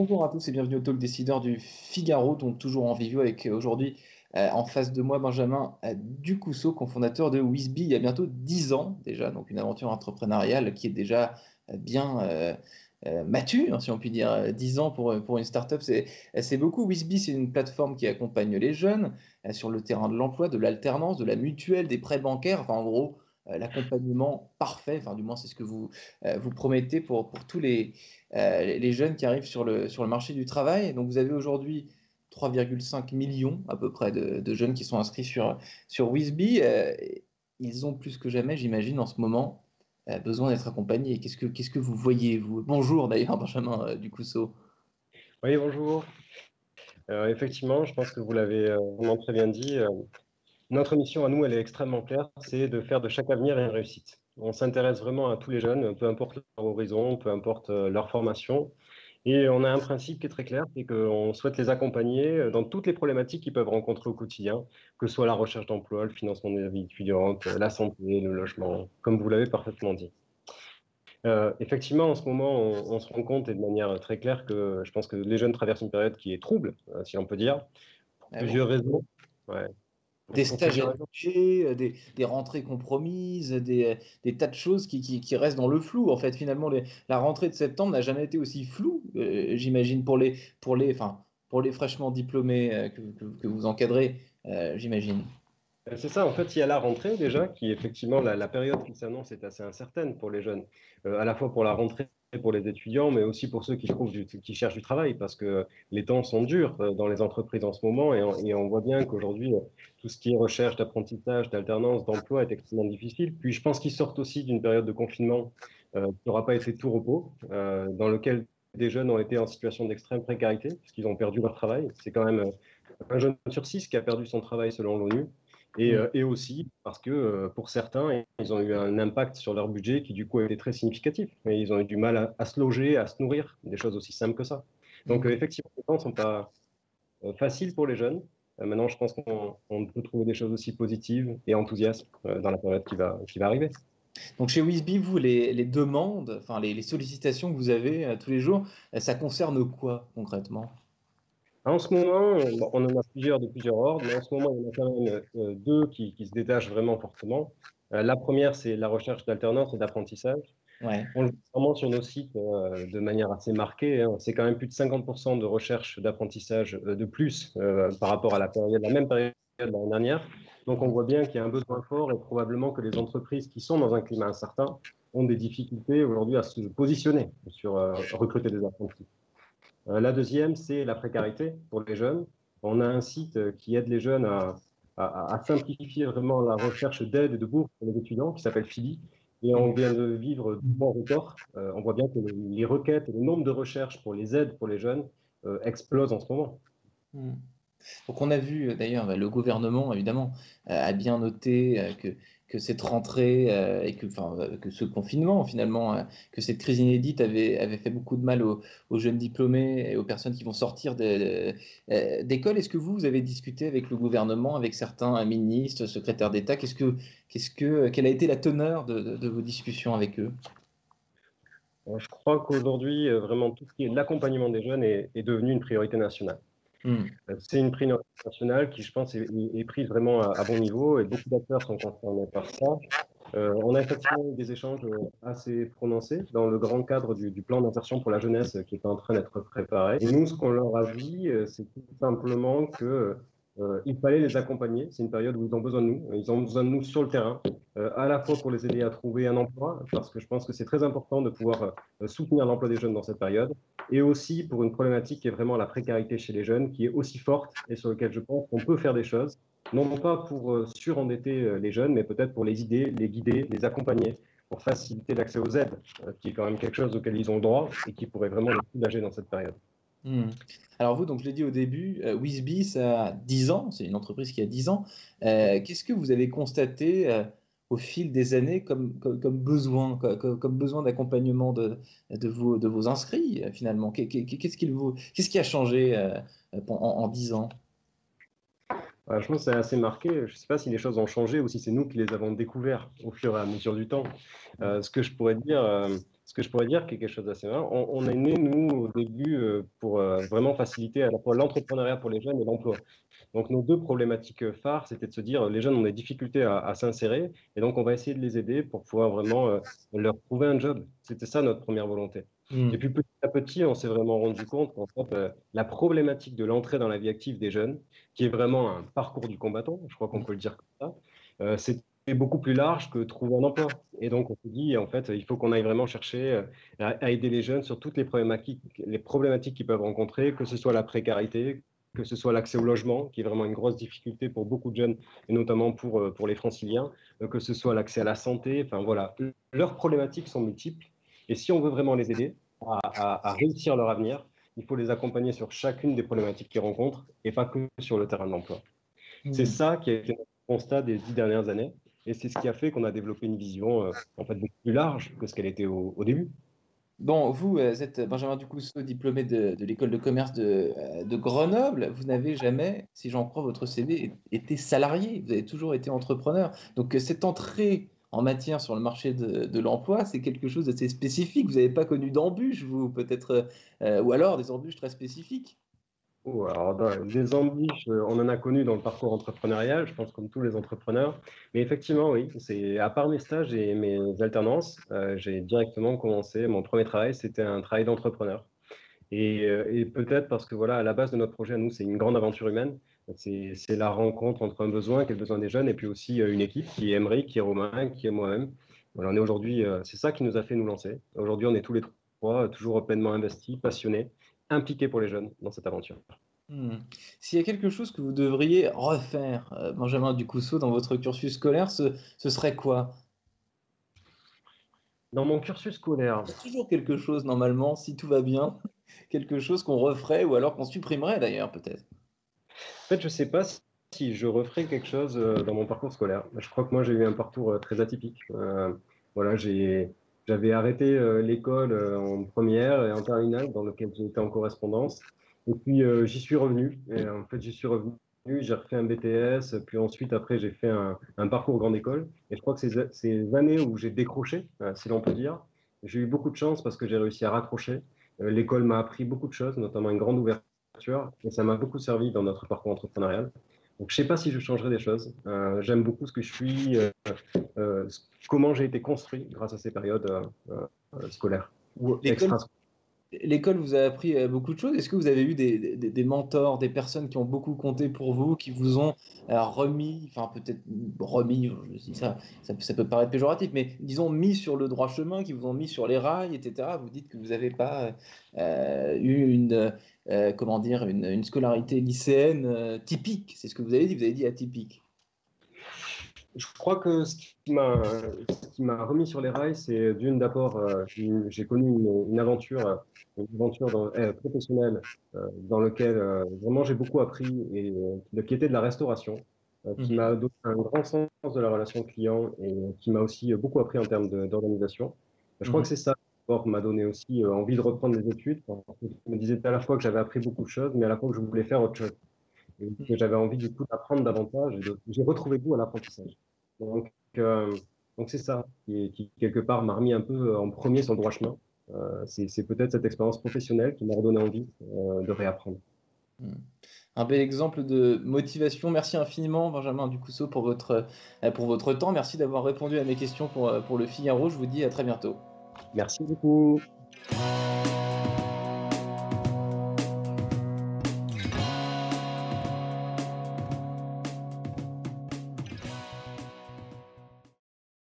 Bonjour à tous et bienvenue au Talk Décideur du Figaro, donc toujours en vivio avec euh, aujourd'hui euh, en face de moi Benjamin euh, Ducousseau, cofondateur de Wisby il y a bientôt 10 ans déjà, donc une aventure entrepreneuriale qui est déjà bien euh, mature, si on peut dire. 10 ans pour, pour une startup, c'est beaucoup. Wisby, c'est une plateforme qui accompagne les jeunes sur le terrain de l'emploi, de l'alternance, de la mutuelle, des prêts bancaires, enfin en gros l'accompagnement parfait, enfin du moins c'est ce que vous, euh, vous promettez pour, pour tous les, euh, les les jeunes qui arrivent sur le, sur le marché du travail. Donc vous avez aujourd'hui 3,5 millions à peu près de, jeunes qui sont inscrits sur, sur Wisby. Euh, ils ont plus que jamais, j'imagine, en ce moment, euh, besoin d'être accompagnés. Qu'est-ce que, que vous voyez, vous? Bonjour d'ailleurs, Benjamin euh, Ducousseau. Oui, bonjour. Euh, effectivement, je pense que vous l'avez euh, vraiment très bien dit. Notre mission à nous, elle est extrêmement claire, c'est de faire de chaque avenir une réussite. On s'intéresse vraiment à tous les jeunes, peu importe leur horizon, peu importe euh, leur formation. Et on a un principe qui est très clair, c'est qu'on souhaite les accompagner euh, dans toutes les problématiques qu'ils peuvent rencontrer au quotidien, que ce soit la recherche d'emploi, le financement de la vie étudiante, euh, la santé, le logement, comme vous l'avez parfaitement dit. Euh, effectivement, en ce moment, on, on se rend compte et de manière très claire que je pense que les jeunes traversent une période qui est trouble, si on peut dire, pour Ah bon? plusieurs raisons. Ouais. Des stages allongés, euh, des, des rentrées compromises, des, euh, des tas de choses qui, qui, qui restent dans le flou. En fait, finalement, les- la rentrée de septembre n'a jamais été aussi floue, euh, j'imagine, pour les, pour les, enfin, pour les fraîchement diplômés euh, que, que- que vous encadrez, euh, j'imagine. C'est ça, en fait, il y a la rentrée déjà, qui effectivement, la, la période qui s'annonce est assez incertaine pour les jeunes, Euh, à la fois pour la rentrée pour les étudiants, mais aussi pour ceux qui, trouvent qui cherchent du travail, parce que les temps sont durs euh, dans les entreprises en ce moment, et on, voit bien qu'aujourd'hui, euh, tout ce qui est recherche d'apprentissage, d'alternance, d'emploi est extrêmement difficile. Puis je pense qu'ils sortent aussi d'une période de confinement euh, qui n'aura pas été tout repos, dans lequel des jeunes ont été en situation d'extrême précarité, puisqu'ils ont perdu leur travail. C'est quand même un jeune sur six qui a perdu son travail selon l'ONU. Et, euh, et aussi parce que euh, pour certains, ils ont eu un impact sur leur budget qui du coup a été très significatif. Et ils ont eu du mal à, à se loger, à se nourrir, des choses aussi simples que ça. Donc euh, effectivement, les temps ne sont pas faciles pour les jeunes. Maintenant, je pense qu'on on peut trouver des choses aussi positives et enthousiastes dans la période qui va, qui va arriver. Donc chez Wisby, vous, les, les demandes, enfin les, les sollicitations que vous avez tous les jours, ça concerne quoi concrètement? En ce moment, euh, on en a plusieurs de plusieurs ordres, mais en ce moment, il y en a quand même euh, deux qui, qui se détachent vraiment fortement. Euh, la première, c'est la recherche d'alternance et d'apprentissage. Ouais. On le voit vraiment sur nos sites euh, de manière assez marquée. hein. C'est quand même plus de 50% de recherche d'apprentissage euh, de plus euh, par rapport à la période, la même période de l'année dernière. Donc on voit bien qu'il y a un besoin fort et probablement que les entreprises qui sont dans un climat incertain ont des difficultés aujourd'hui à se positionner sur recruter des apprentis. Euh, la deuxième, c'est la précarité pour les jeunes. On a un site euh, qui aide les jeunes à, simplifier vraiment la recherche d'aide et de bourse pour les étudiants, qui s'appelle FILI. Et on vient de vivre deux bons records. Euh, on voit bien que le- les requêtes le nombre de recherches pour les aides pour les jeunes euh, explosent en ce moment. Hmm. Donc on a vu euh, d'ailleurs bah, le gouvernement évidemment euh, a bien noté euh, que, cette rentrée et que, ce confinement finalement, que cette crise inédite avait, fait beaucoup de mal aux, jeunes diplômés et aux personnes qui vont sortir d'école. Est-ce que vous, avez discuté avec le gouvernement, avec certains ministres, secrétaires d'État? Qu'est-ce que, quelle a été la teneur de, vos discussions avec eux? Je crois qu'aujourd'hui, vraiment, tout ce qui est l'accompagnement des jeunes est devenu une priorité nationale. Hmm. Euh, C'est une priorité nationale qui, je pense, est, prise vraiment à, bon niveau et beaucoup d'acteurs sont concernés par ça. Euh, on a effectivement eu des échanges euh, assez prononcés dans le grand cadre du, plan d'insertion pour la jeunesse qui est en train d'être préparé. Et nous, ce qu'on leur a dit, c'est tout simplement que euh, il fallait les accompagner. C'est une période où ils ont besoin de nous. Ils ont besoin de nous sur le terrain, à la fois pour les aider à trouver un emploi, parce que je pense que c'est très important de pouvoir soutenir l'emploi des jeunes dans cette période, et aussi pour une problématique qui est vraiment la précarité chez les jeunes, qui est aussi forte et sur laquelle je pense qu'on peut faire des choses, non pas pour euh, surendetter euh, les jeunes, mais peut-être pour les aider, les guider, les accompagner pour faciliter l'accès aux aides, qui est quand même quelque chose auquel ils ont le droit et qui pourrait vraiment les soulager dans cette période. Hmm. Alors vous, donc je l'ai dit au début, euh, ça a 10 ans, c'est une entreprise qui a 10 ans. Qu'est-ce que vous avez constaté au fil des années comme, besoin, comme, besoin d'accompagnement de, vos, inscrits finalement Qu'est-ce qui, a changé en, en 10 ans? Je pense que c'est assez marqué. Je ne sais pas si les choses ont changé ou si c'est nous qui les avons découverts au fur et à mesure du temps. Euh, ce que je pourrais dire, euh, ce que je pourrais dire, qui est quelque chose d'assez marrant, on, est né nous au début euh, pour vraiment faciliter à la fois l'entrepreneuriat pour les jeunes et l'emploi. Donc nos deux problématiques phares, c'était de se dire les jeunes ont des difficultés à, à s'insérer et donc on va essayer de les aider pour pouvoir vraiment leur trouver un job. C'était ça notre première volonté. Hmm. Et puis petit à petit, on s'est vraiment rendu compte qu'en fait, euh, la problématique de l'entrée dans la vie active des jeunes, qui est vraiment un parcours du combattant, je crois qu'on peut le dire comme ça, euh, c'était beaucoup plus large que trouver un emploi. Et donc on s'est dit, en fait, il faut qu'on aille vraiment chercher euh, à, aider les jeunes sur toutes les problématiques, les problématiques qu'ils peuvent rencontrer, que ce soit la précarité, que ce soit l'accès au logement, qui est vraiment une grosse difficulté pour beaucoup de jeunes, et notamment pour, pour les franciliens, que ce soit l'accès à la santé, enfin voilà, leurs problématiques sont multiples. Et si on veut vraiment les aider à, réussir leur avenir, il faut les accompagner sur chacune des problématiques qu'ils rencontrent et pas que sur le terrain de l'emploi. Hmm. C'est ça qui a été notre constat des dix dernières années et c'est ce qui a fait qu'on a développé une vision euh, en fait beaucoup plus large que ce qu'elle était au, début. Bon, vous, euh, êtes Benjamin Ducousseau, diplômé de, l'école de commerce de, euh, de Grenoble. Vous n'avez jamais, si j'en crois votre CV, été salarié. Vous avez toujours été entrepreneur. Donc, cette entrée en matière sur le marché de, l'emploi, c'est quelque chose d'assez spécifique. Vous n'avez pas connu d'embûches, vous, peut-être, euh, ou alors des embûches très spécifiques alors, des embûches, euh, on en a connu dans le parcours entrepreneurial, je pense comme tous les entrepreneurs. Mais effectivement, oui, c'est à part mes stages et mes alternances, euh, j'ai directement commencé. Mon premier travail, c'était un travail d'entrepreneur. Et, et peut-être parce que voilà, à la base de notre projet, à nous, c'est une grande aventure humaine. C'est la rencontre entre un besoin qui est le besoin des jeunes et puis aussi euh, une équipe qui est Emery, qui est Romain, qui est moi-même. Voilà, on est aujourd'hui, euh, c'est ça qui nous a fait nous lancer. Aujourd'hui, on est tous les trois toujours pleinement investis, passionnés, impliqués pour les jeunes dans cette aventure. Hmm. S'il y a quelque chose que vous devriez refaire, euh, Benjamin Ducousseau, dans votre cursus scolaire, ce, serait quoi? Dans mon cursus scolaire Il y a toujours quelque chose, normalement, si tout va bien, quelque chose qu'on referait ou alors qu'on supprimerait d'ailleurs, peut-être. En fait, je ne sais pas si je referais quelque chose euh, dans mon parcours scolaire. Je crois que moi, j'ai eu un parcours euh, très atypique. Euh, voilà, j'avais arrêté l'école en première et en terminale, dans lequel j'étais en correspondance. Et puis, j'y suis revenu. En fait, j'y suis revenu j'ai refait un BTS, puis ensuite, après, j'ai fait un, parcours grande école. Et je crois que ces années où j'ai décroché, si l'on peut dire, j'ai eu beaucoup de chance parce que j'ai réussi à raccrocher. L'école m'a appris beaucoup de choses, notamment une grande ouverture et ça m'a beaucoup servi dans notre parcours entrepreneurial. Donc, je ne sais pas si je changerai des choses. Euh, j'aime beaucoup ce que je suis, euh, euh, comment j'ai été construit grâce à ces périodes scolaires. L'école vous a appris euh, beaucoup de choses. Est-ce que vous avez eu des, mentors, des personnes qui ont beaucoup compté pour vous, qui vous ont euh, remis, enfin peut-être remis, ça, ça, peut paraître péjoratif, mais disons mis sur le droit chemin, qui vous ont mis sur les rails, etc. Vous dites que vous n'avez pas euh, eu une, comment dire, une scolarité lycéenne typique. C'est ce que vous avez dit. Vous avez dit atypique. Je crois que ce qui m'a remis sur les rails, c'est d'une d'abord, euh, j'ai connu une, aventure, une aventure euh, professionnelle euh, dans laquelle vraiment j'ai beaucoup appris et qui était de la restauration, qui mhm. m'a donné un grand sens de la relation client et qui m'a aussi beaucoup appris en termes d'organisation. Je crois mhm. que c'est ça qui m'a donné aussi envie de reprendre les études. Je me disais à la fois que j'avais appris beaucoup de choses, mais à la fois que je voulais faire autre chose que j'avais envie du coup d'apprendre davantage. J'ai retrouvé goût à l'apprentissage. Donc, euh, donc c'est ça qui, quelque part m'a remis un peu en premier sur le droit chemin. Euh, c'est peut-être cette expérience professionnelle qui m'a redonné envie euh, de réapprendre. Hmm. Un bel exemple de motivation. Merci infiniment, Benjamin Ducousseau, pour votre, pour votre temps. Merci d'avoir répondu à mes questions pour, pour le Figaro. Je vous dis à très bientôt. Merci beaucoup.